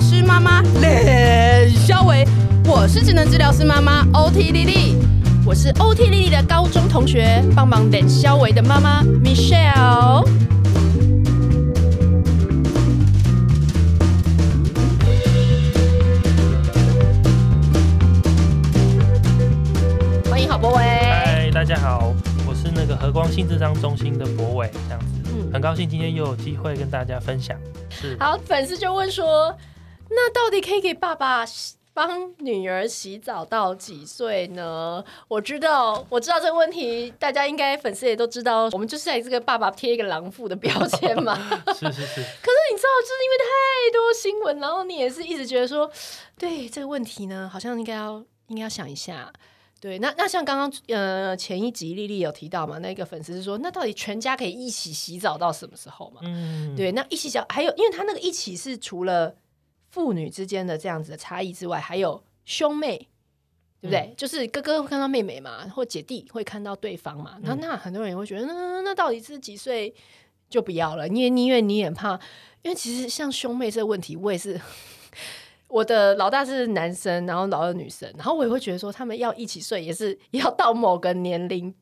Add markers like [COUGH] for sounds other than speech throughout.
疗师妈妈练肖维，我是职能治疗师妈妈 OT 丽丽，我是 OT 丽丽的高中同学，帮忙练肖维的妈妈 Michelle。欢迎郝博伟。嗨，大家好，我是那个和光性智障中心的博伟，这样子，嗯，很高兴今天又有机会跟大家分享。是好，粉丝就问说，那到底可以给爸爸帮女儿洗澡到几岁呢？我知道，我知道这个问题，大家应该粉丝也都知道，我们就是在这个爸爸贴一个狼父的标签嘛。[LAUGHS] 是是是。可是你知道，就是因为太多新闻，然后你也是一直觉得说，对这个问题呢，好像应该要应该要想一下。对，那那像刚刚呃前一集丽丽有提到嘛，那个粉丝是说，那到底全家可以一起洗澡到什么时候嘛？嗯，对，那一起洗澡还有，因为他那个一起是除了父女之间的这样子的差异之外，还有兄妹，对不对？嗯、就是哥哥会看到妹妹嘛，或姐弟会看到对方嘛。那、嗯、那很多人也会觉得，那那到底是几岁就不要了？你也宁愿你也怕，因为其实像兄妹这个问题，我也是。[LAUGHS] 我的老大是男生，然后老二女生，然后我也会觉得说，他们要一起睡，也是要到某个年龄，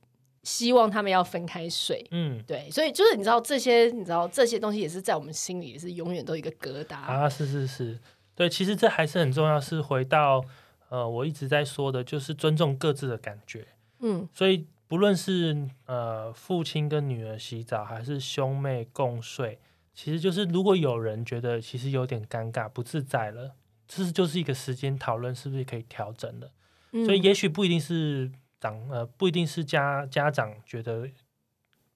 希望他们要分开睡。嗯，对，所以就是你知道这些，你知道这些东西也是在我们心里也是永远都一个疙瘩啊。是是是，对，其实这还是很重要，是回到呃我一直在说的，就是尊重各自的感觉。嗯，所以不论是呃父亲跟女儿洗澡，还是兄妹共睡，其实就是如果有人觉得其实有点尴尬、不自在了。这就是一个时间讨论，是不是可以调整的？嗯、所以也许不一定是长呃，不一定是家家长觉得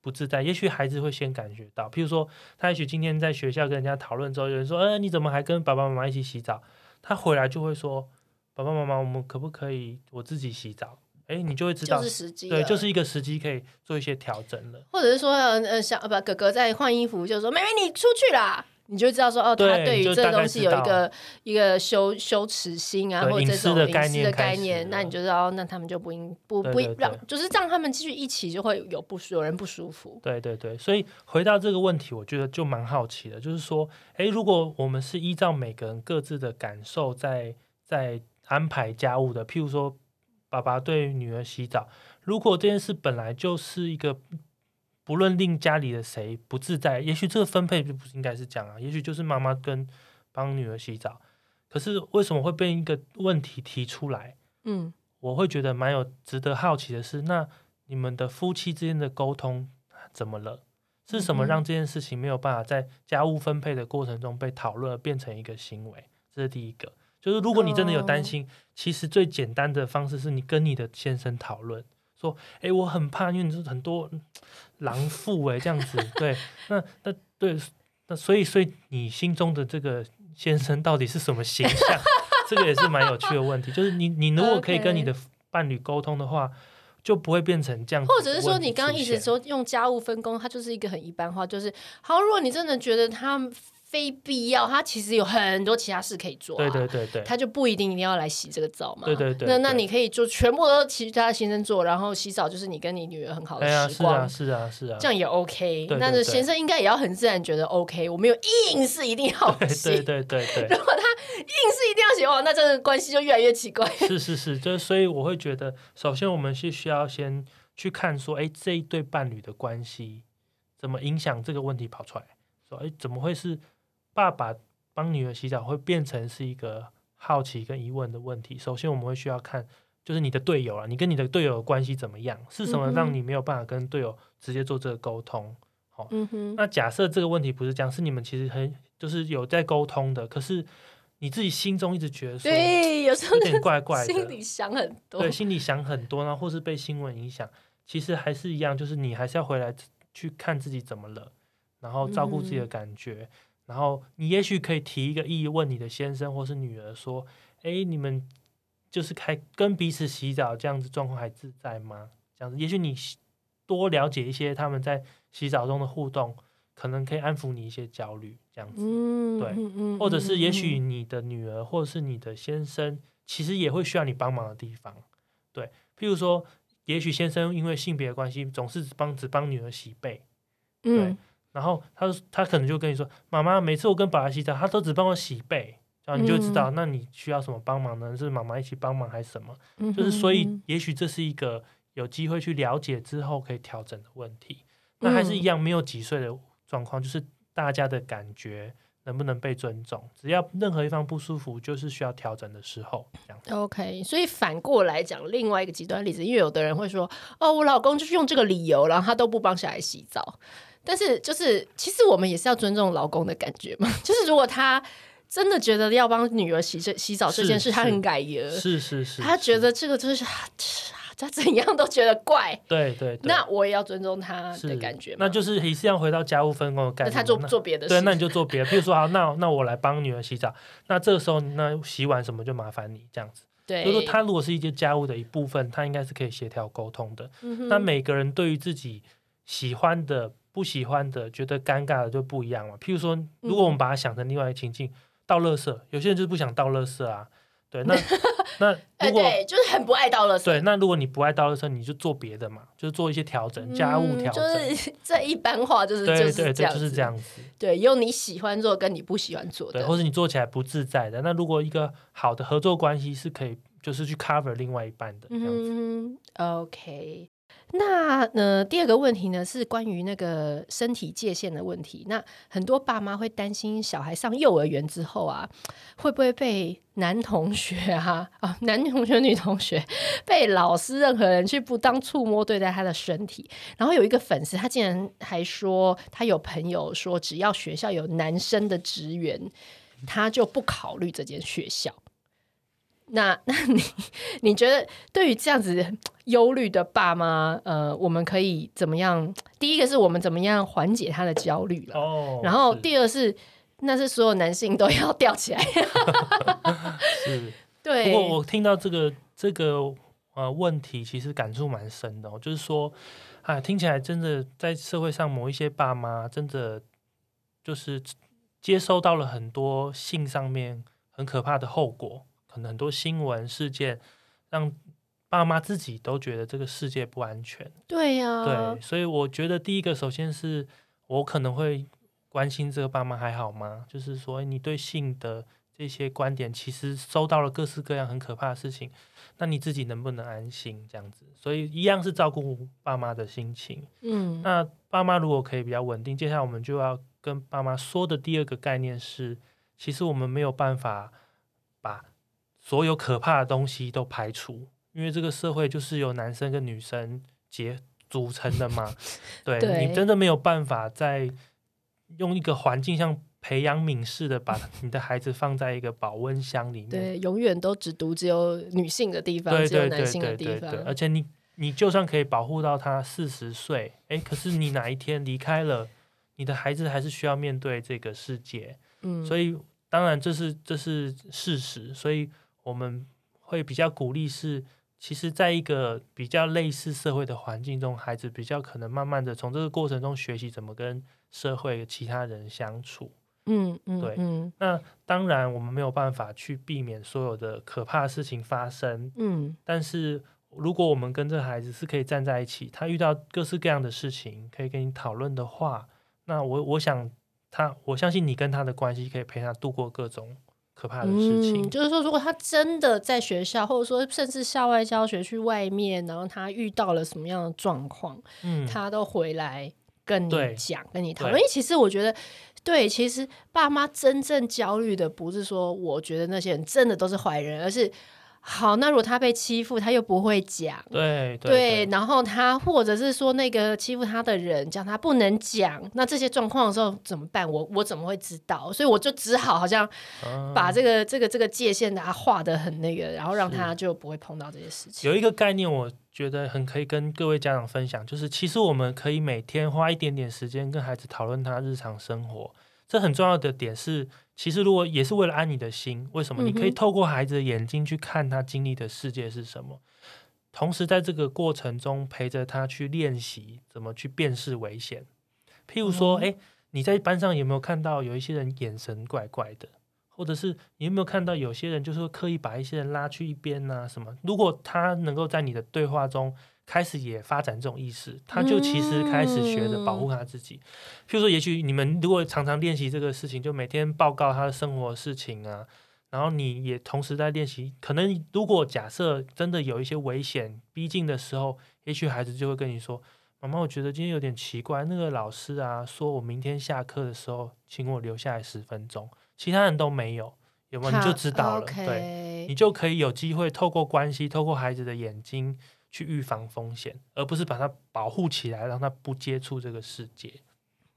不自在，也许孩子会先感觉到。譬如说，他也许今天在学校跟人家讨论之后，有人说：“呃，你怎么还跟爸爸妈妈一起洗澡？”他回来就会说：“爸爸妈妈，我们可不可以我自己洗澡？”哎，你就会知道，就是时机，对，就是一个时机可以做一些调整了。或者是说，呃，小不哥哥在换衣服，就说：“妹妹，你出去啦。”你就知道说哦，他对于这个东西有一个一个羞羞耻心啊，或者这种隐私的概念，那你就知道，那他们就不应不不让，就是让他们继续一起，就会有不有人不舒服。对对对，所以回到这个问题，我觉得就蛮好奇的，就是说，哎，如果我们是依照每个人各自的感受在在安排家务的，譬如说，爸爸对女儿洗澡，如果这件事本来就是一个。不论令家里的谁不自在，也许这个分配就不应该是这样啊。也许就是妈妈跟帮女儿洗澡，可是为什么会被一个问题提出来？嗯，我会觉得蛮有值得好奇的是，那你们的夫妻之间的沟通怎么了？是什么让这件事情没有办法在家务分配的过程中被讨论，变成一个行为？这是第一个。就是如果你真的有担心，其实最简单的方式是你跟你的先生讨论。说，哎、欸，我很怕，因为你是很多狼父哎，这样子，[LAUGHS] 对，那那对，那所以所以你心中的这个先生到底是什么形象？[LAUGHS] 这个也是蛮有趣的问题。就是你你如果可以跟你的伴侣沟通的话，就不会变成这样子。或者是说，你刚刚一直说用家务分工，它就是一个很一般化，就是好。如果你真的觉得他。非必要，他其实有很多其他事可以做，啊，对对对对，他就不一定一定要来洗这个澡嘛，对对对，对，那那你可以就全部都其他先生做，然后洗澡就是你跟你女儿很好的时光，是啊是啊是啊，这样也 OK。那这先生应该也要很自然觉得 OK，我没有硬是一定要洗，对对对对，[LAUGHS] 如果他硬是一定要洗哦，那这个关系就越来越奇怪。是是是，就是所以我会觉得，首先我们是需要先去看说，哎，这一对伴侣的关系怎么影响这个问题跑出来，说，哎，怎么会是？爸爸帮女儿洗澡会变成是一个好奇跟疑问的问题。首先，我们会需要看，就是你的队友啊，你跟你的队友的关系怎么样？是什么让你没有办法跟队友直接做这个沟通？好、嗯哼，那假设这个问题不是这样，是你们其实很就是有在沟通的，可是你自己心中一直觉得说，对，有时候有点怪怪的，心里想很多，对，心里想很多，然后或是被新闻影响，其实还是一样，就是你还是要回来去看自己怎么了，然后照顾自己的感觉。嗯然后你也许可以提一个疑问，你的先生或是女儿说：“哎，你们就是开跟彼此洗澡这样子状况还自在吗？”这样子，也许你多了解一些他们在洗澡中的互动，可能可以安抚你一些焦虑。这样子，嗯、对，或者是也许你的女儿或者是你的先生，其实也会需要你帮忙的地方。对，譬如说，也许先生因为性别的关系，总是只帮只帮女儿洗背，对。嗯然后他他可能就跟你说：“妈妈，每次我跟爸爸洗澡，他都只帮我洗背。然后你就知道，那你需要什么帮忙呢？是妈妈一起帮忙还是什么？嗯、就是所以，也许这是一个有机会去了解之后可以调整的问题。那还是一样没有几岁的状况，就是大家的感觉。能不能被尊重？只要任何一方不舒服，就是需要调整的时候。这样 OK，所以反过来讲，另外一个极端例子，因为有的人会说：“哦，我老公就是用这个理由，然后他都不帮小孩洗澡。”但是，就是其实我们也是要尊重老公的感觉嘛。[LAUGHS] 就是如果他真的觉得要帮女儿洗这洗澡这件事，他很改耶，是是是，他觉得这个就是。[SIGHS] 他怎样都觉得怪，对对，对，那我也要尊重他的感觉。那就是一是要回到家务分工的概念。那他做做别的事，对，那你就做别的。比如说，好，那那我来帮女儿洗澡。那这个时候，那洗碗什么就麻烦你这样子。对，就是说他如果是一些家务的一部分，他应该是可以协调沟通的。嗯。那每个人对于自己喜欢的、不喜欢的、觉得尴尬的就不一样嘛。譬如说，如果我们把它想成另外一个情境，倒垃圾，有些人就是不想倒垃圾啊。对，那 [LAUGHS] 那如果、欸、就是很不爱倒垃圾。对，那如果你不爱倒垃圾，你就做别的嘛，就是做一些调整，家务调整。嗯、就是这一般化，就是对就是对对，就是这样子。对，用你喜欢做跟你不喜欢做的，对，或者你做起来不自在的。那如果一个好的合作关系是可以，就是去 cover 另外一半的这样子。嗯，OK。那呃，第二个问题呢，是关于那个身体界限的问题。那很多爸妈会担心小孩上幼儿园之后啊，会不会被男同学啊啊，男同学、女同学，被老师任何人去不当触摸对待他的身体。然后有一个粉丝，他竟然还说，他有朋友说，只要学校有男生的职员，他就不考虑这间学校。那 [LAUGHS] 那你你觉得对于这样子忧虑的爸妈，呃，我们可以怎么样？第一个是我们怎么样缓解他的焦虑了？哦，然后第二是，是那是所有男性都要吊起来。[LAUGHS] 是，对。不过我听到这个这个呃问题，其实感触蛮深的哦。就是说，啊，听起来真的在社会上某一些爸妈，真的就是接收到了很多性上面很可怕的后果。可能很多新闻事件让爸妈自己都觉得这个世界不安全。对呀、啊，对，所以我觉得第一个，首先是我可能会关心这个爸妈还好吗？就是说，你对性的这些观点，其实收到了各式各样很可怕的事情，那你自己能不能安心？这样子，所以一样是照顾爸妈的心情。嗯，那爸妈如果可以比较稳定，接下来我们就要跟爸妈说的第二个概念是，其实我们没有办法把。所有可怕的东西都排除，因为这个社会就是由男生跟女生结组成的嘛。[LAUGHS] 对，对你真的没有办法在用一个环境像培养皿似的，把你的孩子放在一个保温箱里面。对，永远都只读只有女性的地方，只有男性的地方。而且你你就算可以保护到他四十岁，哎，可是你哪一天离开了，你的孩子还是需要面对这个世界。嗯，所以当然这是这是事实，所以。我们会比较鼓励是，其实在一个比较类似社会的环境中，孩子比较可能慢慢的从这个过程中学习怎么跟社会其他人相处。嗯嗯，对。嗯，那当然我们没有办法去避免所有的可怕的事情发生。嗯，但是如果我们跟这个孩子是可以站在一起，他遇到各式各样的事情可以跟你讨论的话，那我我想他，我相信你跟他的关系可以陪他度过各种。可怕的事情，嗯，就是说，如果他真的在学校，或者说甚至校外教学去外面，然后他遇到了什么样的状况，嗯，他都回来跟你讲，跟你讨论。因为其实我觉得，对，其实爸妈真正焦虑的不是说，我觉得那些人真的都是坏人，而是。好，那如果他被欺负，他又不会讲，对对，对，然后他或者是说那个欺负他的人讲他不能讲，那这些状况的时候怎么办？我我怎么会知道？所以我就只好好像把这个、嗯、这个这个界限给他画的很那个，然后让他就不会碰到这些事情。有一个概念，我觉得很可以跟各位家长分享，就是其实我们可以每天花一点点时间跟孩子讨论他日常生活。这很重要的点是，其实如果也是为了安你的心，为什么？你可以透过孩子的眼睛去看他经历的世界是什么，同时在这个过程中陪着他去练习怎么去辨识危险。譬如说，哎，你在班上有没有看到有一些人眼神怪怪的，或者是你有没有看到有些人就是会刻意把一些人拉去一边啊？什么？如果他能够在你的对话中，开始也发展这种意识，他就其实开始学着保护他自己。嗯、譬如说，也许你们如果常常练习这个事情，就每天报告他的生活事情啊，然后你也同时在练习。可能如果假设真的有一些危险逼近的时候，也许孩子就会跟你说：“妈妈，我觉得今天有点奇怪，那个老师啊，说我明天下课的时候，请我留下来十分钟，其他人都没有，有没有？你就知道了。对，你就可以有机会透过关系，透过孩子的眼睛去预防风险，而不是把它保护起来，让它不接触这个世界。”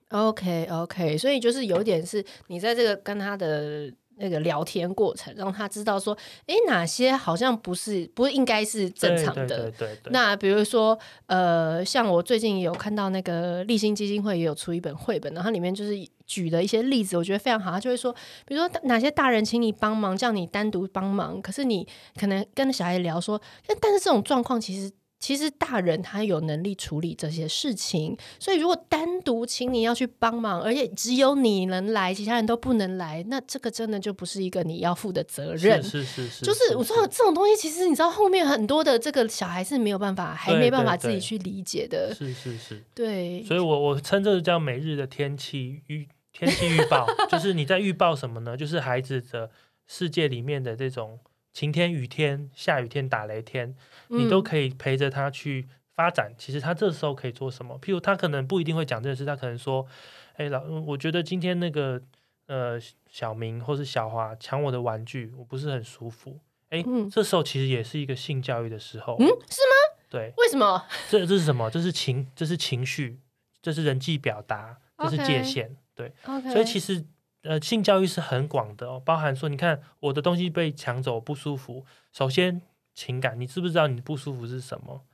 OK OK，所以就是有点是你在这个跟他的那个聊天过程，让他知道说，哎，哪些好像不是不应该是正常的。对对对对。那比如说，呃，像我最近有看到那个立新基金会也有出一本绘本，然后里面就是举的一些例子，我觉得非常好。他就会说，比如说哪些大人请你帮忙，叫你单独帮忙，可是你可能跟小孩聊说，但但是这种状况其实。其实大人他有能力处理这些事情，所以如果单独请你要去帮忙，而且只有你能来，其他人都不能来，那这个真的就不是一个你要负的责任。是是是，是，就是我说这种东西，其实你知道后面很多的这个小孩是没有办法，还没办法自己去理解的。是是是，对。所以我我称这个叫每日的天气预天气预报，[LAUGHS] 就是你在预报什么呢？就是孩子的世界里面的这种。晴天、雨天、下雨天、打雷天，你都可以陪着他去发展。嗯、其实他这时候可以做什么？譬如他可能不一定会讲这件事，他可能说：“哎，老，我觉得今天那个呃小明或是小华抢我的玩具，我不是很舒服。”哎，嗯，这时候其实也是一个性教育的时候。嗯，是吗？对。为什么？这这是什么？这是情，这是情绪，这是人际表达，这是界限。Okay. 对。所以其实。呃，性教育是很广的哦，包含说，你看我的东西被抢走不舒服。首先，情感，你知不知道你不舒服是什么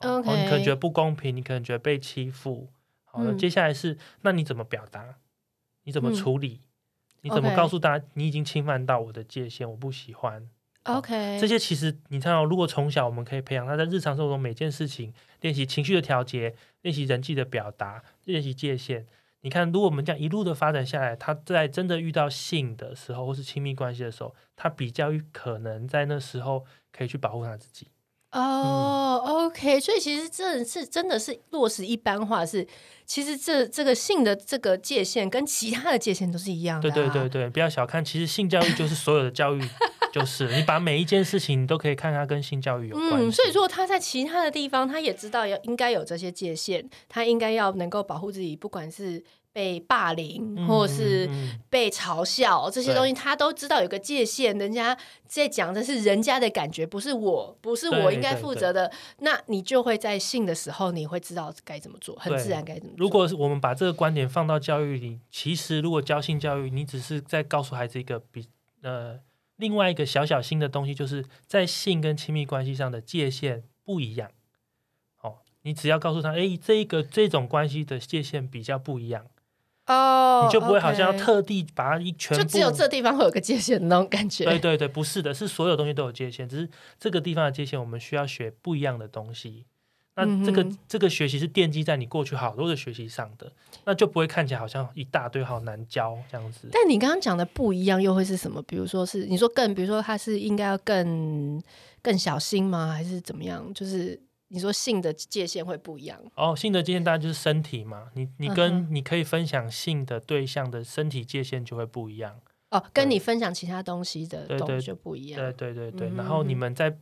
哦，你可能觉得不公平，你可能觉得被欺负。好了，嗯，接下来是，那你怎么表达？你怎么处理？嗯，你怎么告诉大家你已经侵犯到我的界限？我不喜欢。OK，这些其实你看哦，如果从小我们可以培养他在日常生活中每件事情练习情绪的调节，练习人际的表达，练习界限。你看，如果我们这样一路的发展下来，他在真的遇到性的时候，或是亲密关系的时候，他比较可能在那时候可以去保护他自己。哦、oh，OK，所以其实这是真的是落实一般化是，是其实这这个性的这个界限跟其他的界限都是一样的、啊。对对对对，不要小看，其实性教育就是所有的教育。就是你把每一件事情你都可以看它跟性教育有关系。嗯，所以说他在其他的地方，他也知道要应该有这些界限，他应该要能够保护自己，不管是被霸凌、嗯、或者是被嘲笑、嗯、这些东西，他都知道有个界限。人家在讲的是人家的感觉，不是我，不是我应该负责的。那你就会在性的时候，你会知道该怎么做，很自然该怎么做。如果我们把这个观点放到教育里，其实如果教性教育，你只是在告诉孩子一个比呃。另外一个小小新的东西，就是在性跟亲密关系上的界限不一样。哦，你只要告诉他，哎，这个这种关系的界限比较不一样，哦，你就不会好像要特地把它一全部，就只有这地方会有个界限的那种感觉。对对对，不是的，是所有东西都有界限，只是这个地方的界限，我们需要学不一样的东西。那这个、嗯、这个学习是奠基在你过去好多的学习上的，那就不会看起来好像一大堆好难教这样子。但你刚刚讲的不一样，又会是什么？比如说是你说更，比如说他是应该要更更小心吗？还是怎么样？就是你说性的界限会不一样？哦，性的界限当然就是身体嘛。你你跟你可以分享性的对象的身体界限就会不一样。哦，跟你分享其他东西的东西就不一样。对对对对，嗯、然后你们在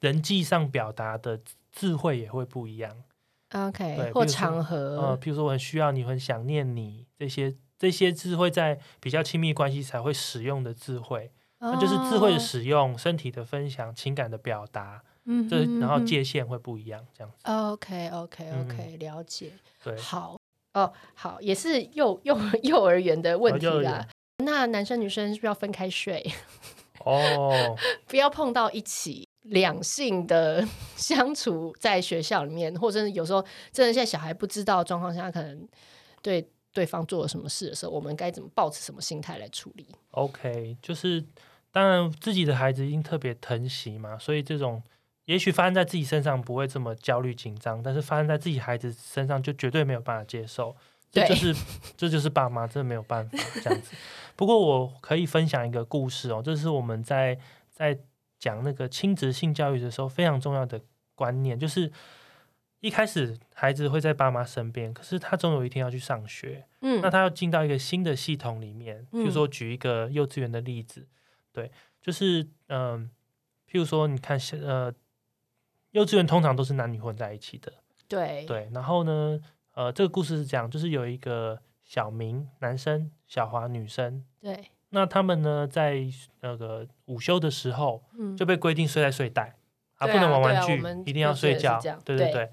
人际上表达的。智慧也会不一样，OK，或场合，呃，譬如说我很需要你，很想念你，这些这些智慧在比较亲密关系才会使用的智慧，那、oh. 就是智慧的使用、身体的分享、情感的表达，嗯，这然后界限会不一样，这样子。OK，OK，OK，了解。对，好，哦，好，也是幼 [LAUGHS] 幼幼儿园的问题啦。那男生女生是不是要分开睡？[LAUGHS] 哦，不要碰到一起。两性的 [LAUGHS] 相处在学校里面，或者是有时候真的现在小孩不知道状况下，可能对对方做了什么事的时候，我们该怎么抱持什么心态来处理？OK，就是当然自己的孩子一定特别疼惜嘛，所以这种也许发生在自己身上不会这么焦虑紧张，但是发生在自己孩子身上就绝对没有办法接受。这就是这就是爸妈真的没有办法这样子。不过我可以分享一个故事哦，这是我们在在。讲那个亲职性教育的时候，非常重要的观念就是，一开始孩子会在爸妈身边，可是他总有一天要去上学，嗯，那他要进到一个新的系统里面，比如说举一个幼稚园的例子，对，就是嗯、呃，譬如说，你看，呃，幼稚园通常都是男女混在一起的，对对。然后呢，呃，这个故事是这样，就是有一个小明男生，小华女生，对。那他们呢，在那个午休的时候，嗯、就被规定睡在睡袋，啊，啊，不能玩玩具，啊、一定要睡觉。对对对。对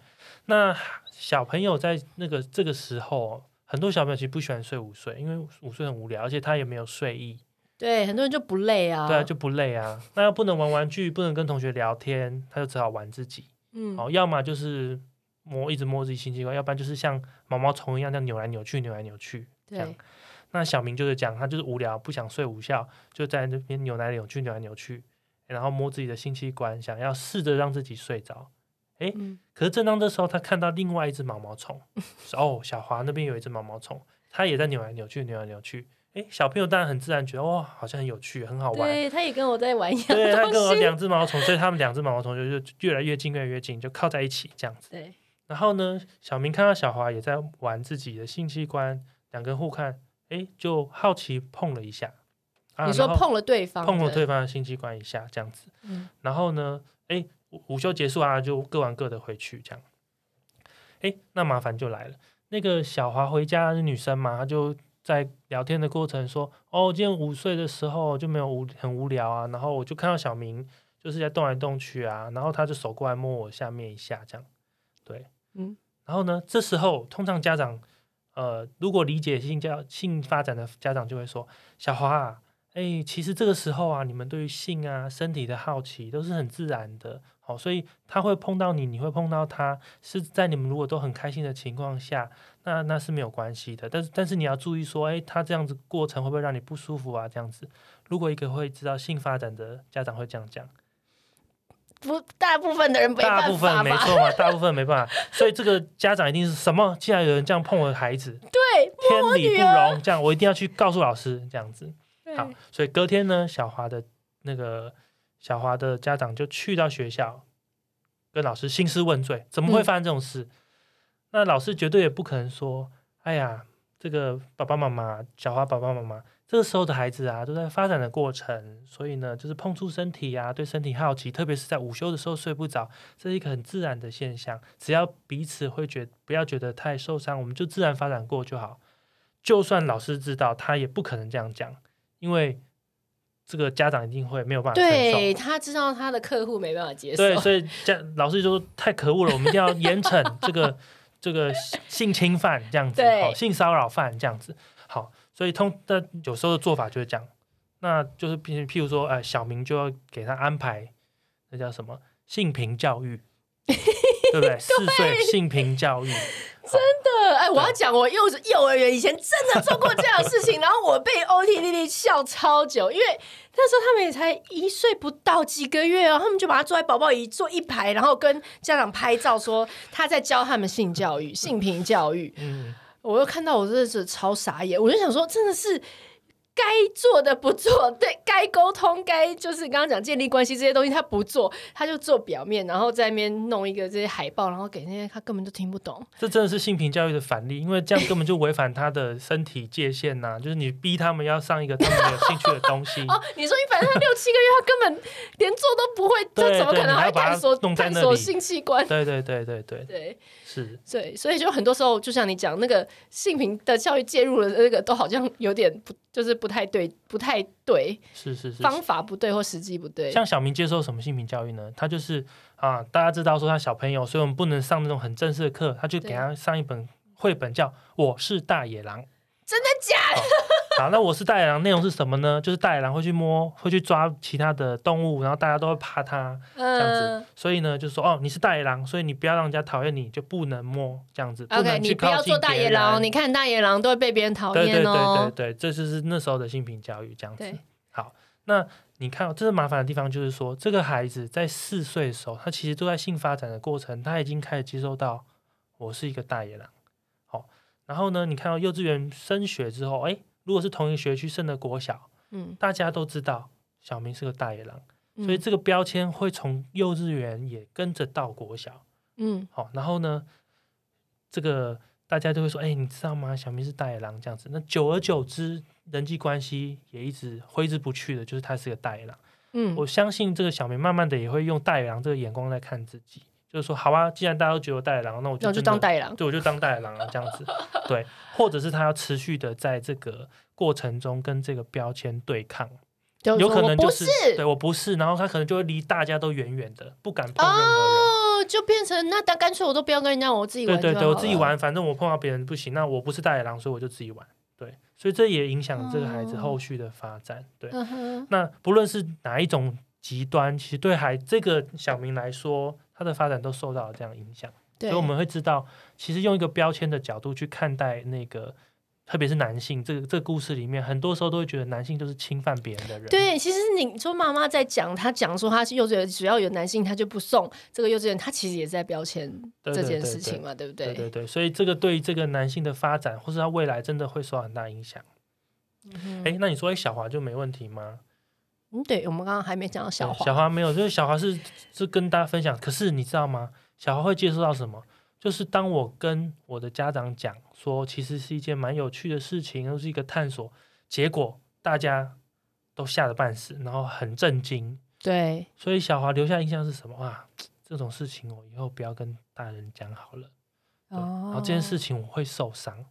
那小朋友在那个这个时候，很多小朋友其实不喜欢睡午睡，因为午睡很无聊，而且他也没有睡意。对，很多人就不累啊。对啊，就不累啊。那又不能玩玩具，不能跟同学聊天，他就只好玩自己。嗯，好，要么就是摸，一直摸自己性器官，要不然就是像毛毛虫一样，这样扭来扭去，扭来扭去。对。那小明就是讲，他就是无聊，不想睡午觉，就在那边扭来扭去，扭来扭去，然后摸自己的性器官，想要试着让自己睡着。哎，嗯、可是正当这时候，他看到另外一只毛毛虫，[LAUGHS] 哦，小华那边有一只毛毛虫，他也在扭来扭去，扭来扭去。哎，小朋友当然很自然觉得，哇，好像很有趣，很好玩。对，他也跟我在玩一样。对，他跟我两只毛毛虫，所以他们两只毛毛虫就就越来越近，越来越近，就靠在一起这样子。对。然后呢，小明看到小华也在玩自己的性器官，两个人互看。哎，就好奇碰了一下，啊、你说碰了对方，碰了对方的性器官一下，这样子。嗯、然后呢，哎，午休结束啊，就各玩各的回去，这样。哎，那麻烦就来了。那个小华回家是女生嘛，她就在聊天的过程说：“哦，今天午睡的时候就没有无很无聊啊。”然后我就看到小明就是在动来动去啊，然后他就手过来摸我下面一下，这样。对，嗯。然后呢，这时候通常家长。呃，如果理解性教性发展的家长就会说：“小华啊，哎，其实这个时候啊，你们对于性啊、身体的好奇都是很自然的，好，所以他会碰到你，你会碰到他，是在你们如果都很开心的情况下，那那是没有关系的。但是但是你要注意说，哎，他这样子过程会不会让你不舒服啊？这样子，如果一个会知道性发展的家长会这样讲。”不，大部分的人没办法，大部分没错嘛，大部分没办法，[LAUGHS] 所以这个家长一定是什么？既然有人这样碰我的孩子，对，天理不容，这样我一定要去告诉老师，这样子。好，所以隔天呢，小华的那个小华的家长就去到学校，跟老师兴师问罪，怎么会发生这种事？嗯、那老师绝对也不可能说，哎呀，这个爸爸妈妈，小华爸爸妈妈。这个时候的孩子啊，都在发展的过程，所以呢，就是碰触身体啊，对身体好奇，特别是在午休的时候睡不着，这是一个很自然的现象。只要彼此会觉不要觉得太受伤，我们就自然发展过就好。就算老师知道，他也不可能这样讲，因为这个家长一定会没有办法。对，他知道他的客户没办法接受，对，所以家老师就说太可恶了，我们一定要严惩这个这个性侵犯这样子，[LAUGHS] 好，性骚扰犯这样子，好。所以通但有时候的做法就是这样，那就是譬譬如说，哎，小明就要给他安排，那叫什么性平教育，对不对？[LAUGHS] 四岁性平教育，真的，哎，我要讲，我幼幼儿园以前真的做过这样的事情，然后我被 OT 弟弟笑超久，因为那时候他们也才一岁不到几个月哦，他们就把他坐在宝宝椅坐一排，然后跟家长拍照，说他在教他们性教育、性平教育，嗯。我又看到，我真的是超傻眼，我就想说，真的是。该做的不做，对，该沟通，该就是刚刚讲建立关系这些东西，他不做，他就做表面，然后在那边弄一个这些海报，然后给那些他根本就听不懂。这真的是性平教育的反例，因为这样根本就违反他的身体界限呐、啊！就是你逼他们要上一个他们没有兴趣的东西。[LAUGHS] 哦，你说你反正他六七个月，他根本连做都不会，他怎么可能还探索探索性器官？对对对对对对，对 [LAUGHS] 是，对，所以就很多时候，就像你讲那个性平的教育介入了，那个都好像有点不。就是不太对，不太对，是是是，方法不对或时机不对。像小明接受什么性平教育呢？他就是啊，大家知道说他小朋友，所以我们不能上那种很正式的课，他就给他上一本绘本，叫《我是大野狼》。真的假的？好，那我是大野狼，内容是什么呢？就是大野狼会去摸，会去抓其他的动物，然后大家都会怕它，这样子。呃、所以呢，就说哦，你是大野狼，所以你不要让人家讨厌你，就不能摸这样子。OK，你不要做大野狼，你看大野狼都会被别人讨厌哦。对对对对对，这就是那时候的性平教育这样子。对好，那你看，这是麻烦的地方，就是说这个孩子在四岁的时候，他其实都在性发展的过程，他已经开始接受到我是一个大野狼。好，然后呢，你看到幼稚园升学之后，哎。如果是同一个学区升的国小，嗯，大家都知道小明是个大野狼，嗯、所以这个标签会从幼稚园也跟着到国小，嗯，好，然后呢，这个大家就会说，哎、欸，你知道吗？小明是大野狼这样子。那久而久之，人际关系也一直挥之不去的，就是他是个大野狼。嗯，我相信这个小明慢慢的也会用大野狼这个眼光来看自己，就是说，好啊，既然大家都觉得我大野狼，那我就，就当对，我就当大野狼啊，这样子。对，或者是他要持续的在这个过程中跟这个标签对抗。有可能就是，是对我不是，然后他可能就会离大家都远远的，不敢碰任何人，哦，就变成那干干脆我都不要跟人家，我自己玩。对对对，我自己玩，反正我碰到别人不行，那我不是大野狼，所以我就自己玩。对，所以这也影响这个孩子后续的发展。哦、对，嗯、那不论是哪一种极端，其实对孩这个小明来说，他的发展都受到了这样影响。所以我们会知道，其实用一个标签的角度去看待那个。特别是男性，这个这个故事里面，很多时候都会觉得男性就是侵犯别人的人。对，其实你说妈妈在讲，她讲说她是幼稚园，只要有男性，她就不送这个幼稚园，她其实也在标签这件事情嘛，对，不对？对对对，所以这个对于这个男性的发展，或是他未来，真的会受很大影响。哎、那你说，哎，小华就没问题吗？嗯，对，我们刚刚还没讲到小华，小华没有，就是小华是是跟大家分享。可是你知道吗？小华会接触到什么？就是当我跟我的家长讲说，其实是一件蛮有趣的事情，又是一个探索，结果大家都吓得半死，然后很震惊。对，所以小华留下印象是什么啊？这种事情我以后不要跟大人讲好了。哦，然后这件事情我会受伤。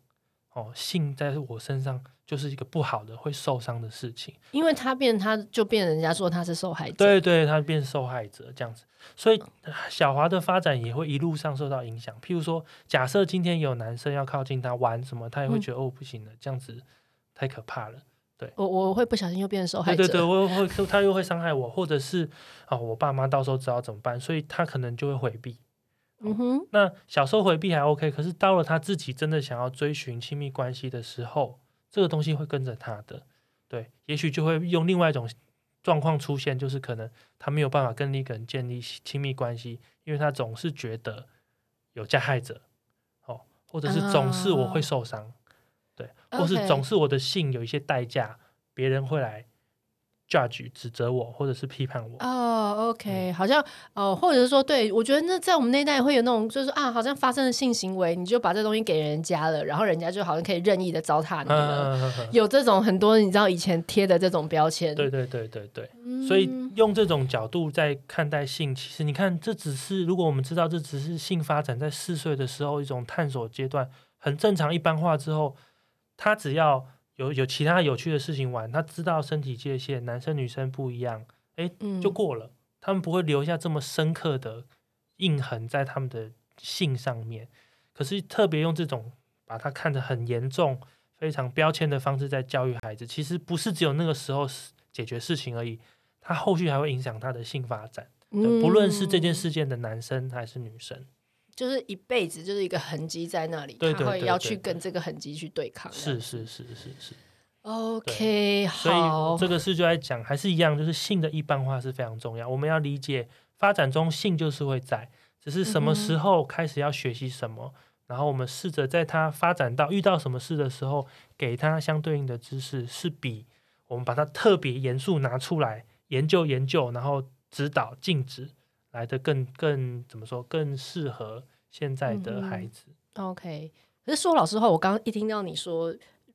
哦，性在我身上就是一个不好的、会受伤的事情，因为他变，他就变人家说他是受害者，对对，他变受害者这样子，所以小华的发展也会一路上受到影响。譬如说，假设今天有男生要靠近他玩什么，他也会觉得、嗯、哦不行了，这样子太可怕了。对，我我会不小心又变成受害者，对对 [LAUGHS] 对，我会他又会伤害我，或者是哦我爸妈到时候知道怎么办，所以他可能就会回避。嗯哼，那小时候回避还 OK，可是到了他自己真的想要追寻亲密关系的时候，这个东西会跟着他的，对，也许就会用另外一种状况出现，就是可能他没有办法跟另一个人建立亲密关系，因为他总是觉得有加害者，哦，或者是总是我会受伤，对，或是总是我的性有一些代价，别人会来。Judge 指责我，或者是批判我。哦、oh，OK，、嗯、好像哦、呃，或者是说，对我觉得那在我们那代会有那种，就是啊，好像发生了性行为，你就把这东西给人家了，然后人家就好像可以任意的糟蹋你有这种很多，你知道以前贴的这种标签。对对对对对。嗯、所以用这种角度在看待性，其实你看，这只是如果我们知道这只是性发展在四岁的时候一种探索阶段，很正常一般化之后，他只要。有有其他有趣的事情玩，他知道身体界限，男生女生不一样，哎，就过了。嗯、他们不会留下这么深刻的印痕在他们的性上面。可是特别用这种把它看得很严重、非常标签的方式在教育孩子，其实不是只有那个时候解决事情而已，他后续还会影响他的性发展。嗯、不论是这件事件的男生还是女生。就是一辈子就是一个痕迹在那里，他会要去跟这个痕迹去对抗。是是是是是。OK，好。所以这个事就在讲，还是一样，就是性的一般化是非常重要。我们要理解发展中性就是会在，只是什么时候开始要学习什么，嗯、然后我们试着在他发展到遇到什么事的时候，给他相对应的知识，是比我们把它特别严肃拿出来研究研究，然后指导禁止。来的更更怎么说更适合现在的孩子。嗯，OK，可是说老实话，我刚刚一听到你说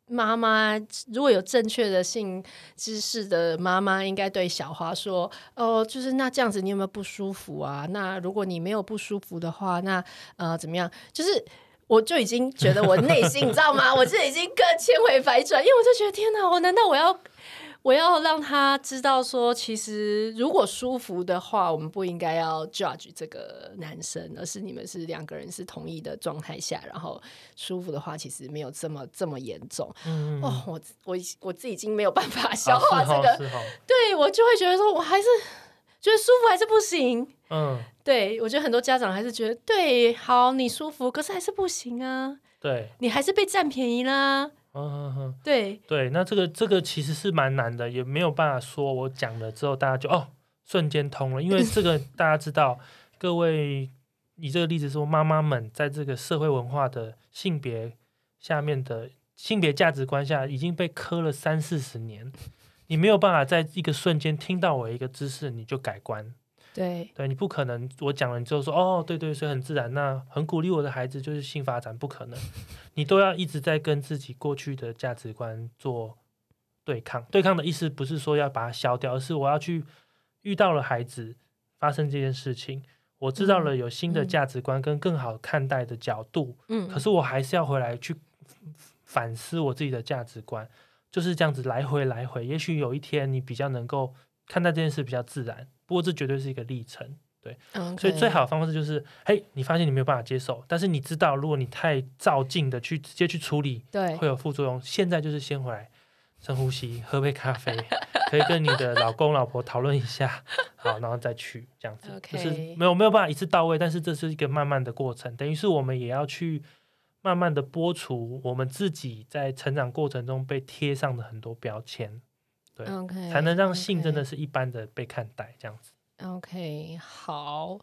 妈妈如果有正确的性知识的妈妈，应该对小花说：“哦，就是那这样子，你有没有不舒服啊？那如果你没有不舒服的话，那呃怎么样？就是我就已经觉得我内心你知道吗？我就已经更千回百转，因为我就觉得天哪，我难道我要？我要让他知道说，其实如果舒服的话，我们不应该要 judge 这个男生，而是你们是两个人是同意的状态下，然后舒服的话，其实没有这么这么严重。嗯，哦，我我我自己已经没有办法消化这个，[LAUGHS] 啊、对我就会觉得说，我还是觉得舒服还是不行。嗯，对我觉得很多家长还是觉得，对，好，你舒服，可是还是不行啊。对，你还是被占便宜啦。嗯嗯嗯，对。对，那这个这个其实是蛮难的，也没有办法说我讲了之后大家就哦瞬间通了，因为这个 [LAUGHS] 大家知道，各位以这个例子说，妈妈们在这个社会文化的性别下面的性别价值观下已经被磕了三四十年，你没有办法在一个瞬间听到我一个知识你就改观，对对，你不可能我讲了你之后说哦，对对，所以很自然，那很鼓励我的孩子就是性发展，不可能，你都要一直在跟自己过去的价值观做对抗。对抗的意思不是说要把它消掉，而是我要去遇到了孩子发生这件事情，我知道了有新的价值观跟更好看待的角度，嗯，可是我还是要回来去反思我自己的价值观。就是这样子来回来回，也许有一天你比较能够看待这件事比较自然。不过这绝对是一个历程，对。Okay. 所以最好的方式就是，嘿，你发现你没有办法接受，但是你知道，如果你太照镜的去直接去处理，对，会有副作用。现在就是先回来深呼吸，喝杯咖啡，可以跟你的老公老婆讨论一下，好，然后再去这样子。Okay. 就是没有没有办法一次到位，但是这是一个慢慢的过程，等于是我们也要去。慢慢的剥除我们自己在成长过程中被贴上的很多标签，对，okay, 才能让性真的是一般的被看待这样子。OK，好。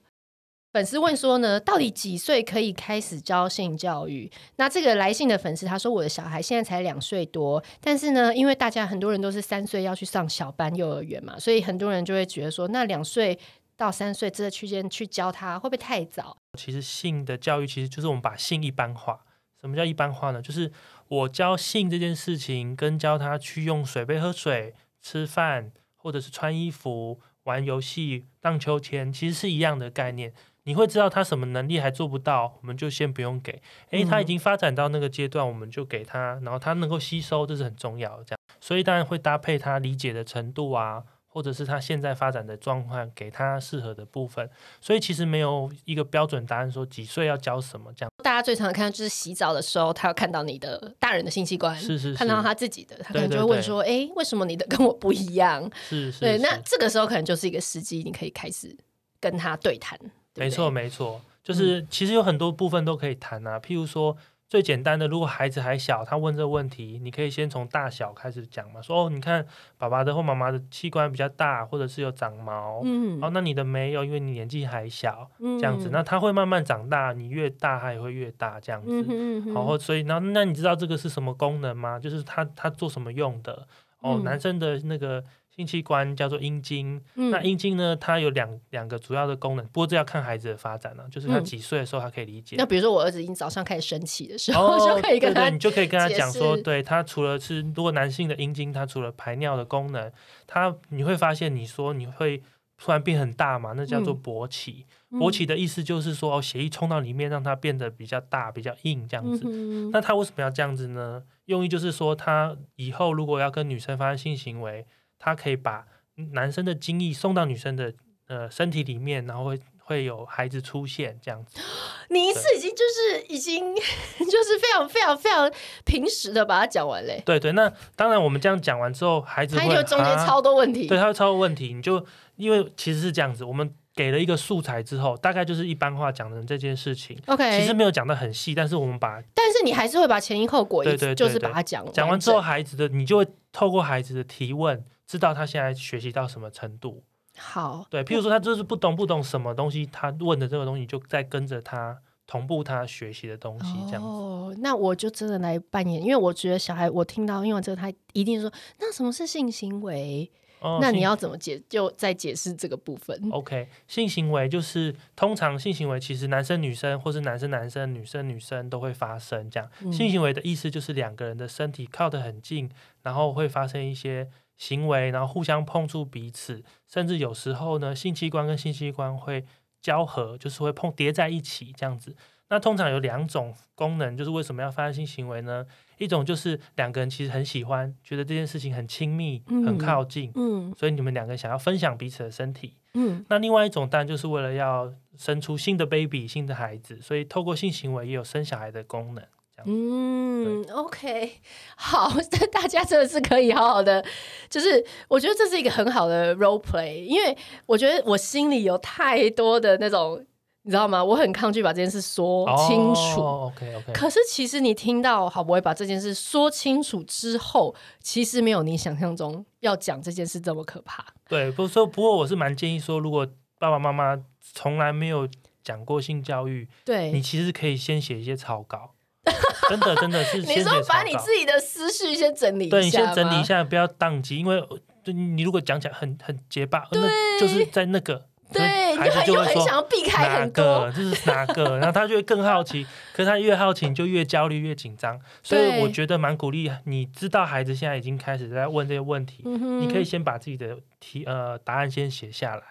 粉丝问说呢，到底几岁可以开始教性教育？那这个来信的粉丝他说，我的小孩现在才两岁多，但是呢，因为大家很多人都是三岁要去上小班幼儿园嘛，所以很多人就会觉得说，那两岁到三岁这个区间去教他会不会太早？其实性的教育其实就是我们把性一般化。什么叫一般化呢？就是我教性这件事情，跟教他去用水杯喝水、吃饭，或者是穿衣服、玩游戏、荡秋千，其实是一样的概念。你会知道他什么能力还做不到，我们就先不用给。诶，他已经发展到那个阶段，我们就给他，然后他能够吸收，这是很重要的。这样，所以当然会搭配他理解的程度啊。或者是他现在发展的状况，给他适合的部分，所以其实没有一个标准答案说几岁要教什么这样。大家最常看到就是洗澡的时候，他要看到你的大人的性器官，是是是，看到他自己的，他可能就会问说：“哎，为什么你的跟我不一样？”是是，对，那这个时候可能就是一个时机，你可以开始跟他对谈。没错没错，就是其实有很多部分都可以谈啊，嗯、譬如说。最简单的，如果孩子还小，他问这个问题，你可以先从大小开始讲嘛。说哦，你看爸爸的或妈妈的器官比较大，或者是有长毛，嗯，哦，那你的没有，因为你年纪还小，嗯，这样子，那他会慢慢长大，你越大，他也会越大，这样子。嗯哼，然后所以，然后那你知道这个是什么功能吗？就是他他做什么用的？哦，男生的那个。性器官叫做阴茎，嗯、那阴茎呢？它有两两个主要的功能，不过这要看孩子的发展了、啊。就是他几岁的时候，他可以理解、嗯。那比如说，我儿子已经早上开始生气的时候，哦、[LAUGHS] 就可以跟他，对对，你就可以跟他讲说，对他除了是如果男性的阴茎，它除了排尿的功能，他你会发现，你说你会突然变很大嘛？那叫做勃起。嗯、勃起的意思就是说，哦，血液冲到里面，让它变得比较大、比较硬这样子。嗯、那他为什么要这样子呢？用意就是说，他以后如果要跟女生发生性行为，他可以把男生的精液送到女生的呃身体里面，然后会会有孩子出现这样子。[GASPS] 你一次已经就是已经 [LAUGHS] 就是非常非常非常平实的把它讲完嘞。对对，那当然我们这样讲完之后，孩子会他有中间超多问题，对，他会超多问题。你就因为其实是这样子，我们给了一个素材之后，大概就是一般话讲的这件事情。OK，其实没有讲的很细，但是我们把，但是你还是会把前因后果，对对，就是把它讲讲完之后，孩子的你就会透过孩子的提问。知道他现在学习到什么程度？好，对，譬如说他就是不懂不懂什么东西，他问的这个东西就在跟着他同步他学习的东西，这样子。哦，那我就真的来扮演，因为我觉得小孩，我听到因为这个，他一定说，那什么是性行为？哦，那你要怎么解？就再解释这个部分。OK，性行为就是通常性行为其实男生女生或是男生男生女生女生都会发生这样。嗯，性行为的意思就是两个人的身体靠得很近，然后会发生一些。行为，然后互相碰触彼此，甚至有时候呢，性器官跟性器官会交合，就是会碰叠在一起这样子。那通常有两种功能，就是为什么要发生性行为呢？一种就是两个人其实很喜欢，觉得这件事情很亲密、很靠近，嗯，所以你们两个想要分享彼此的身体，嗯。那另外一种当然就是为了要生出新的 baby、新的孩子，所以透过性行为也有生小孩的功能。嗯，OK，[LAUGHS] 好，大家真的是可以好好的，就是我觉得这是一个很好的 role play，因为我觉得我心里有太多的那种，你知道吗？我很抗拒把这件事说清楚。Oh, OK OK。可是其实你听到好不会把这件事说清楚之后，其实没有你想象中要讲这件事这么可怕。对，不说，不过我是蛮建议说，如果爸爸妈妈从来没有讲过性教育，对，你其实可以先写一些草稿。[LAUGHS] 真的真的是，你说把你自己的思绪先整理一下，对，你先整理一下，不要宕机，因为你如果讲起来很很结巴，对。那就是在那个，对，孩子就会说想要避开哪个，这是哪个，[LAUGHS] 然后他就会更好奇。可是他越好奇，就越焦虑，越紧张。所以我觉得蛮鼓励，你知道孩子现在已经开始在问这些问题，你可以先把自己的题呃答案先写下来，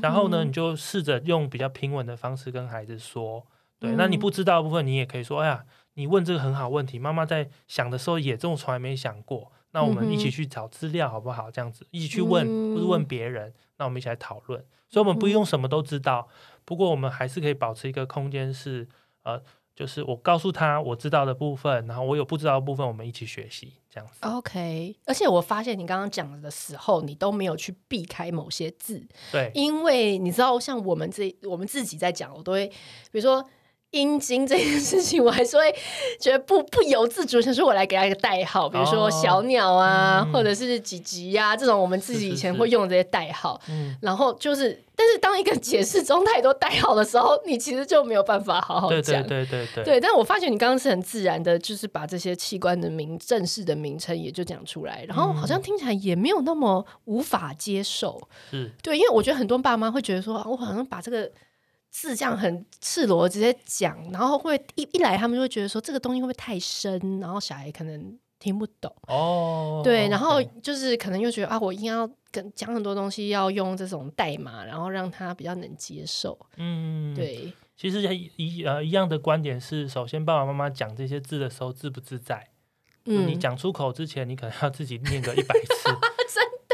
然后呢，你就试着用比较平稳的方式跟孩子说。对，那你不知道的部分，你也可以说，哎呀，你问这个很好问题，妈妈在想的时候也这种从来没想过。那我们一起去找资料好不好？这样子一起去问，或是问别人，那我们一起来讨论。所以，我们不用什么都知道，不过我们还是可以保持一个空间，是呃，就是我告诉他我知道的部分，然后我有不知道的部分，我们一起学习这样子。OK，而且我发现你刚刚讲的时候，你都没有去避开某些字，对，因为你知道，像我们这我们自己在讲，我都会比如说。阴茎这件事情，我还是会觉得不不由自主，想说我来给他一个代号，比如说小鸟啊，哦、或者是几级呀，这种我们自己以前会用的这些代号。是是是，然后就是，但是当一个解释中太多代号的时候，你其实就没有办法好好讲。对对对对对。对，但我发觉你刚刚是很自然的，就是把这些器官的名正式的名称也就讲出来，然后好像听起来也没有那么无法接受。嗯对，因为我觉得很多爸妈会觉得说，我好像把这个。是这样很赤裸直接讲，然后会一一来他们就会觉得说这个东西会不会太深，然后小孩可能听不懂哦。对，然后就是可能又觉得啊，我应该要跟讲很多东西要用这种代码，然后让他比较能接受。嗯，对。其实一呃一样的观点是，首先爸爸妈妈讲这些字的时候自不自在。嗯，你讲出口之前，你可能要自己念个一百次。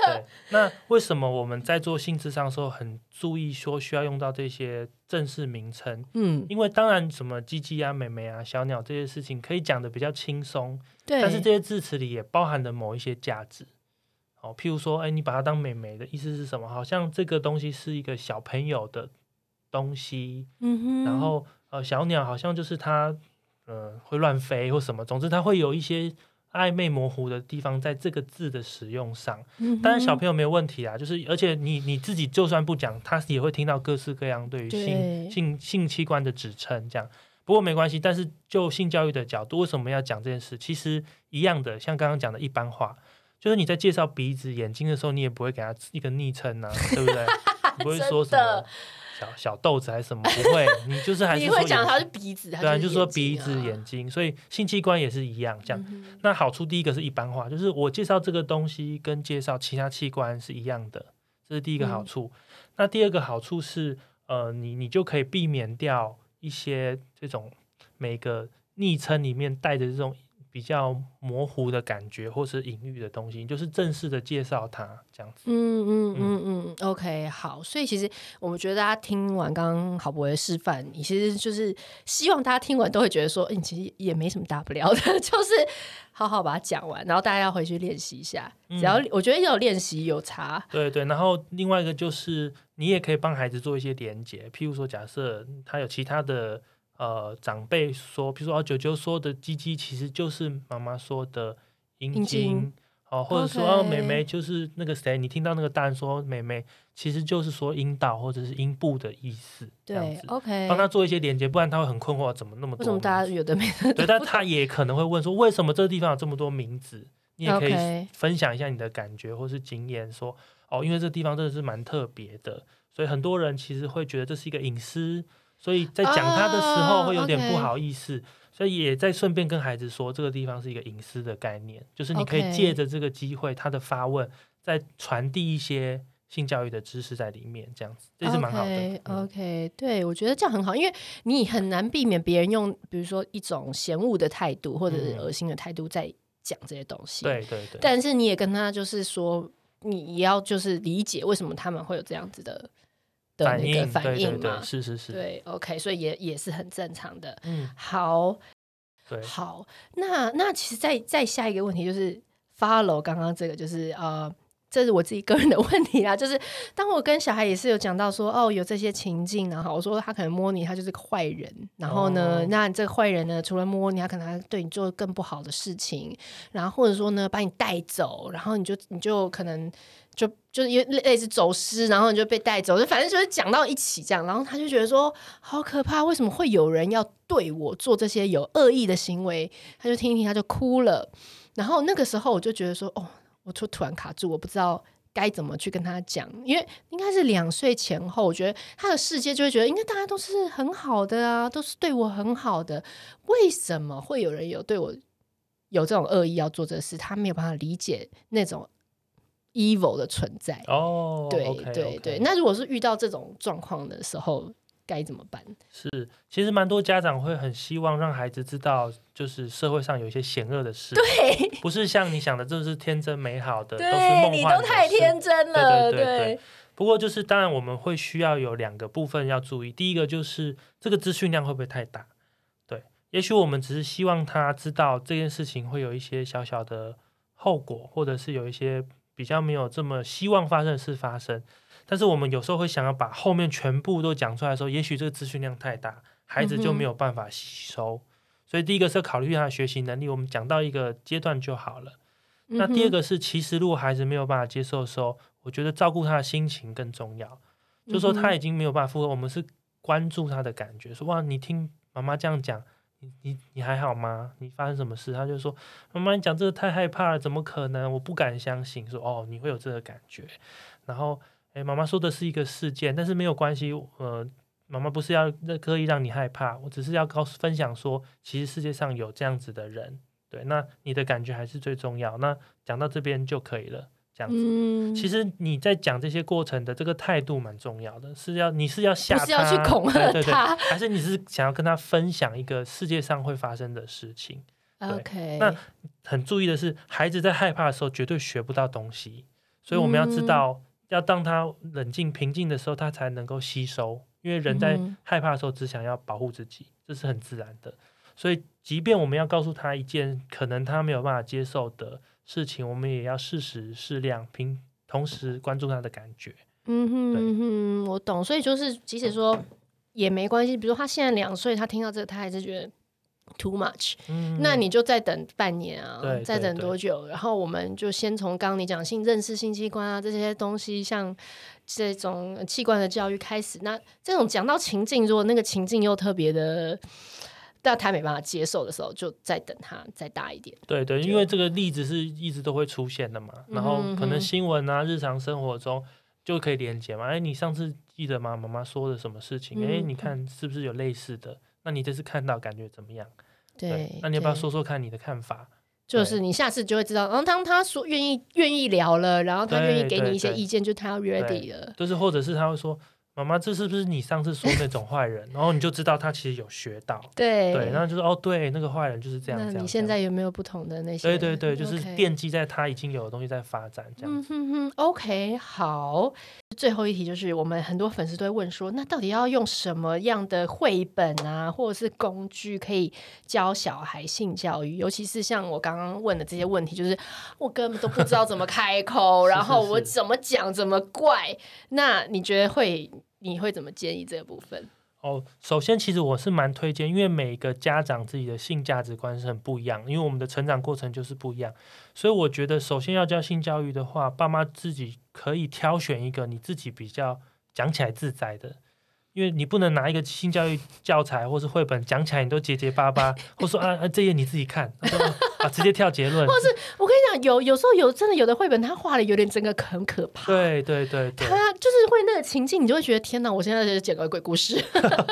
[LAUGHS] 对，那为什么我们在做性咨商的时候很注意说需要用到这些正式名称？嗯，因为当然什么鸡鸡啊、妹妹啊、小鸟这些事情可以讲的比较轻松，对。但是这些字词里也包含了某一些价值。哦，譬如说，哎，你把它当妹妹的意思是什么？好像这个东西是一个小朋友的东西。嗯哼。然后呃，小鸟好像就是它，呃，会乱飞或什么。总之，它会有一些。暧昧模糊的地方，在这个字的使用上，当然小朋友没有问题啊。就是而且你你自己就算不讲，他也会听到各式各样对于性性性器官的指称，这样。不过没关系。但是就性教育的角度，为什么要讲这件事？其实一样的，像刚刚讲的一般话，就是你在介绍鼻子、眼睛的时候，你也不会给他一个昵称啊，对不对？[LAUGHS] 你不会说什么。小小豆子还是什么不会，你就是还是 [LAUGHS] 你会讲它是鼻子，对啊，就是说鼻子眼睛，所以性器官也是一样这样。那好处第一个是一般化，就是我介绍这个东西跟介绍其他器官是一样的，这是第一个好处。那第二个好处是，呃，你你就可以避免掉一些这种每个昵称里面带着这种。比较模糊的感觉，或是隐喻的东西，就是正式的介绍它这样子。嗯嗯嗯嗯，OK，好。所以其实我们觉得大家听完刚刚郝博的示范，你其实就是希望大家听完都会觉得说，嗯，其实也没什么大不了的，[LAUGHS] 就是好好把它讲完，然后大家要回去练习一下。只要、嗯、我觉得要有练习有差。对对，然后另外一个就是你也可以帮孩子做一些连接，譬如说假设他有其他的。呃，长辈说，比如说哦，舅舅说的鸡鸡其实就是妈妈说的阴茎，哦，或者说妹妹就是那个谁，你听到那个大人说妹妹，其实就是说阴道或者是阴部的意思，对，OK，帮他做一些连接，不然他会很困惑，怎么那么多？为什么大家有的没的？对，但他也可能会问说，为什么这个地方有这么多名字？你也可以分享一下你的感觉或是经验，说哦，因为这个地方真的是蛮特别的，所以很多人其实会觉得这是一个隐私。所以在讲他的时候会有点不好意思，oh. 所以也在顺便跟孩子说，这个地方是一个隐私的概念，就是你可以借着这个机会，他的发问再传递一些性教育的知识在里面，这样子这是蛮好的。Okay, OK，对，我觉得这样很好，因为你很难避免别人用，比如说一种嫌恶的态度或者是恶心的态度在讲这些东西。对对对。但是你也跟他就是说，你也要就是理解为什么他们会有这样子的。的那个反应嘛，是是是，对，OK，所以也也是很正常的。嗯，好，对，好，那那其实再再下一个问题就是 follow 刚刚这个，就是呃，这是我自己个人的问题啦。就是当我跟小孩也是有讲到说，哦，有这些情境，然后我说他可能摸你，他就是个坏人。然后呢，哦、那这个坏人呢，除了摸你，他可能还对你做更不好的事情。然后或者说呢，把你带走，然后你就你就可能。就就是因为类似走失，然后你就被带走，就反正就是讲到一起这样，然后他就觉得说好可怕，为什么会有人要对我做这些有恶意的行为？他就听一听，他就哭了。然后那个时候我就觉得说，哦，我就突然卡住，我不知道该怎么去跟他讲？因为应该是两岁前后，我觉得他的世界就会觉得，应该大家都是很好的啊，都是对我很好的，为什么会有人有对我有这种恶意要做这事？他没有办法理解那种 evil 的存在。哦，对对对。那如果是遇到这种状况的时候，该怎么办？是，其实蛮多家长会很希望让孩子知道，就是社会上有一些险恶的事，对，不是像你想的，这是天真美好的，对都是梦幻的。你都太天真了，对对对对。不过就是，当然我们会需要有两个部分要注意，第一个就是这个资讯量会不会太大？对，也许我们只是希望他知道这件事情会有一些小小的后果，或者是有一些比较没有这么希望发生的事发生。但是我们有时候会想要把后面全部都讲出来的时候，也许这个资讯量太大，孩子就没有办法吸收。嗯、所以第一个是要考虑他的学习能力，我们讲到一个阶段就好了。嗯、那第二个是，其实如果孩子没有办法接受的时候，我觉得照顾他的心情更重要。嗯、就说他已经没有办法负荷，我们是关注他的感觉，说哇，你听妈妈这样讲，你你你还好吗？你发生什么事？他就说妈妈，你讲这个太害怕了，怎么可能？我不敢相信。说哦，你会有这个感觉，然后。诶，妈妈说的是一个事件，但是没有关系。呃，妈妈不是要刻意让你害怕，我只是要告诉分享说，其实世界上有这样子的人。对，那你的感觉还是最重要。那讲到这边就可以了，这样子。嗯、其实你在讲这些过程的这个态度蛮重要的，是要你是要吓他，是要去恐吓他，对对对，还是你是想要跟他分享一个世界上会发生的事情？OK。那很注意的是，孩子在害怕的时候绝对学不到东西，所以我们要知道。嗯要当他冷静平静的时候，他才能够吸收。因为人在害怕的时候，只想要保护自己，这是很自然的。所以，即便我们要告诉他一件可能他没有办法接受的事情，我们也要适时适量，平同时关注他的感觉。嗯哼，嗯哼，我懂。所以就是，即使说也没关系。比如说他现在两岁，他听到这个，他还是觉得。Too much，嗯，那你就再等半年啊，对再等多久？然后我们就先从刚刚你讲性认识性器官啊这些东西，像这种器官的教育开始。那这种讲到情境，如果那个情境又特别的，但他没办法接受的时候，就再等他再大一点。对对，因为这个例子是一直都会出现的嘛，然后可能新闻啊、日常生活中就可以连接嘛。哎，你上次记得吗？妈妈说的什么事情？哎，你看是不是有类似的？那你这次看到感觉怎么样？对，对，那你要不要说说看你的看法？就是你下次就会知道，然后当他说愿意愿意聊了，然后他愿意给你一些意见，就他要 ready 了。就是或者是他会说。妈妈，这是不是你上次说那种坏人？然后你就知道他其实有学到，[LAUGHS] 对对，然后就是哦，对，那个坏人就是这样。那你现在有没有不同的那些？对对对，就是奠基在他已经有的东西在发展这样。嗯哼哼，OK，好。最后一题就是，我们很多粉丝都会问说，那到底要用什么样的绘本啊，或者是工具可以教小孩性教育？尤其是像我刚刚问的这些问题，就是我根本都不知道怎么开口，[LAUGHS] 然后我怎么讲怎么怪。那你觉得会？你会怎么建议这部分？哦，首先，其实我是蛮推荐，因为每个家长自己的性价值观是很不一样，因为我们的成长过程就是不一样，所以我觉得，首先要教性教育的话，爸妈自己可以挑选一个你自己比较讲起来自在的。因为你不能拿一个性教育教材或是绘本讲起来你都结结巴巴，或说啊啊这页你自己看，啊直接跳结论。或是我跟你讲，有有时候有真的有的绘本，他画的有点真的很可怕。对对对对，他就是会那个情境，你就会觉得天哪，我现在在讲个鬼故事。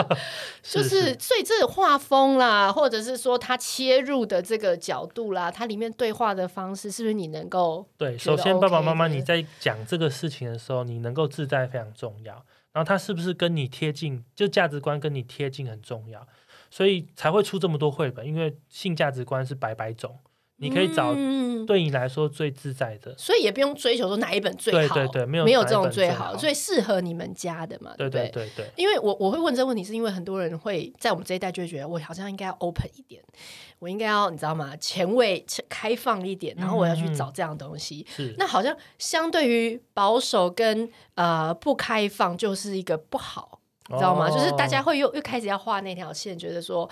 [LAUGHS] 就是，所以这个画风啦，或者是说他切入的这个角度啦，它里面对话的方式，是不是你能够、对？首先，爸爸妈妈你在讲这个事情的时候，你能够自在非常重要。然后他是不是跟你贴近？就价值观跟你贴近很重要，所以才会出这么多绘本。因为性价值观是百百种，你可以找对你来说最自在的。嗯，所以也不用追求说哪一本最好，对对对，没有没有这种最好，最适合你们家的嘛，对不对？对对。因为我我会问这个问题，是因为很多人会在我们这一代就会觉得，我好像应该要 open 一点。我应该要你知道吗？前卫、开放一点，然后我要去找这样东西。那好像相对于保守跟呃不开放，就是一个不好，你知道吗？哦、就是大家会又又开始要画那条线，觉得说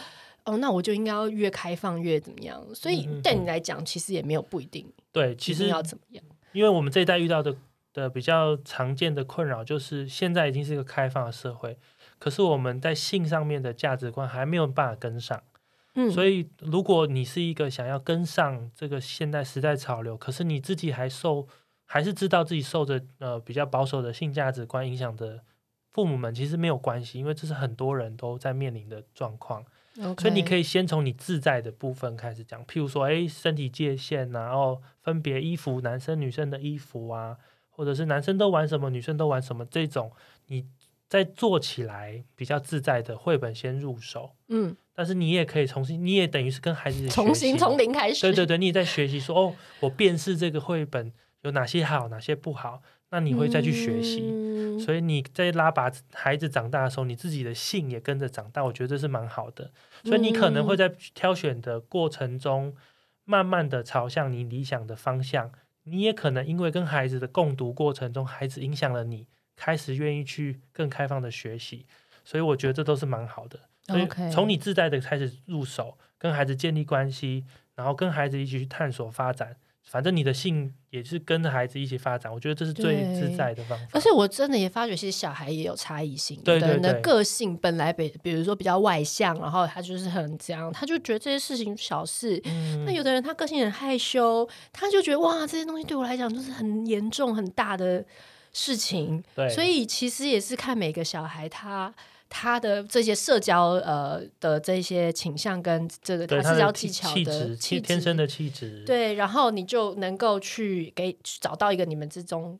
哦，那我就应该要越开放越怎么样？所以对你来讲，其实也没有不一定。对，其实要怎么样？因为我们这一代遇到的的比较常见的困扰，就是现在已经是一个开放的社会，可是我们在性上面的价值观还没有办法跟上。嗯，所以如果你是一个想要跟上这个现代时代潮流，可是你自己还受还是知道自己受着呃比较保守的性价值观影响的父母们，其实没有关系，因为这是很多人都在面临的状况。所以你可以先从你自在的部分开始讲，譬如说，哎，身体界限，然后分别衣服，男生女生的衣服啊，或者是男生都玩什么，女生都玩什么，这种你在做起来比较自在的绘本先入手，嗯，但是你也可以重新，你也等于是跟孩子 [LAUGHS] 重新从零开始，对对对，你也在学习说，哦，我辨识这个绘本有哪些好，哪些不好。那你会再去学习，嗯、所以你在拉拔孩子长大的时候，你自己的性也跟着长大，我觉得这是蛮好的。所以你可能会在挑选的过程中，慢慢的朝向你理想的方向。你也可能因为跟孩子的共读过程中，孩子影响了你，开始愿意去更开放的学习。所以我觉得这都是蛮好的。所以从你自在的开始入手，跟孩子建立关系，然后跟孩子一起去探索发展。反正你的性也是跟着孩子一起发展，我觉得这是最自在的方法。而且我真的也发觉，其实小孩也有差异性。对对对，个性本来比，比如说比较外向，然后他就是很这样，他就觉得这些事情小事。嗯、那有的人他个性很害羞，他就觉得哇，这些东西对我来讲就是很严重、很大的事情。对，所以其实也是看每个小孩他。他的这些社交呃的这些倾向跟这个他社交技巧的气质，天生的气质，对，然后你就能够去给找到一个你们之中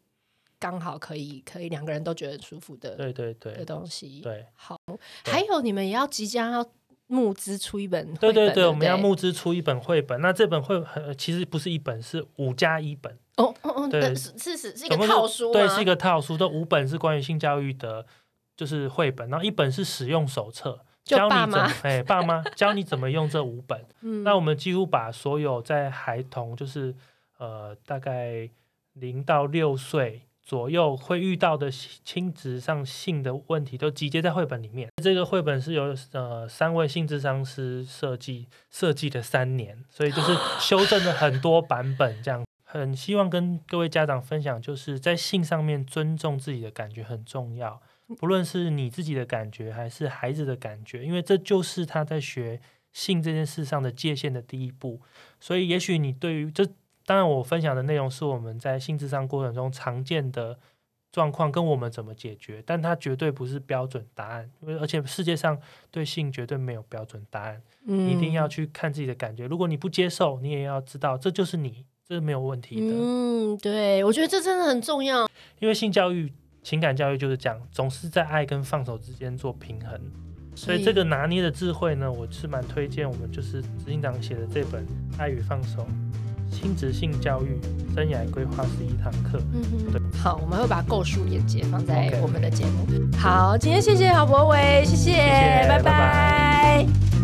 刚好可以可以两个人都觉得很舒服的，对对对的东西。对，好，还有你们也要即将要募资出一本，对对对，我们要募资出一本绘本。那这本绘本其实不是一本，是五加一本。哦哦哦，对，是是是一个套书，对，是一个套书，这五本是关于性教育的。就是绘本，然后一本是使用手册，教你怎么 [LAUGHS] 哎，爸妈教你怎么用这五本。[LAUGHS] 嗯，那我们几乎把所有在孩童，就是呃大概零到六岁左右会遇到的亲子上性的问题，都集结在绘本里面。这个绘本是由呃三位性智商师设计设计的三年，所以就是 [LAUGHS] 修正了很多版本，这样很希望跟各位家长分享，就是在性上面尊重自己的感觉很重要。不论是你自己的感觉还是孩子的感觉，因为这就是他在学性这件事上的界限的第一步。所以，也许你对于这，当然我分享的内容是我们在性智商过程中常见的状况，跟我们怎么解决，但它绝对不是标准答案。因为而且世界上对性绝对没有标准答案，嗯，你一定要去看自己的感觉。如果你不接受，你也要知道这就是你，这是没有问题的。嗯，对，我觉得这真的很重要，因为性教育。情感教育就是讲，总是在爱跟放手之间做平衡，所以这个拿捏的智慧呢，我是蛮推荐我们就是执行长写的这本《爱与放手：亲职性教育生涯规划十一堂课》。嗯哼，对，好，我们会把购书链接放在我们的节目。好，今天谢谢郝博伟，谢谢，谢谢拜拜。拜拜。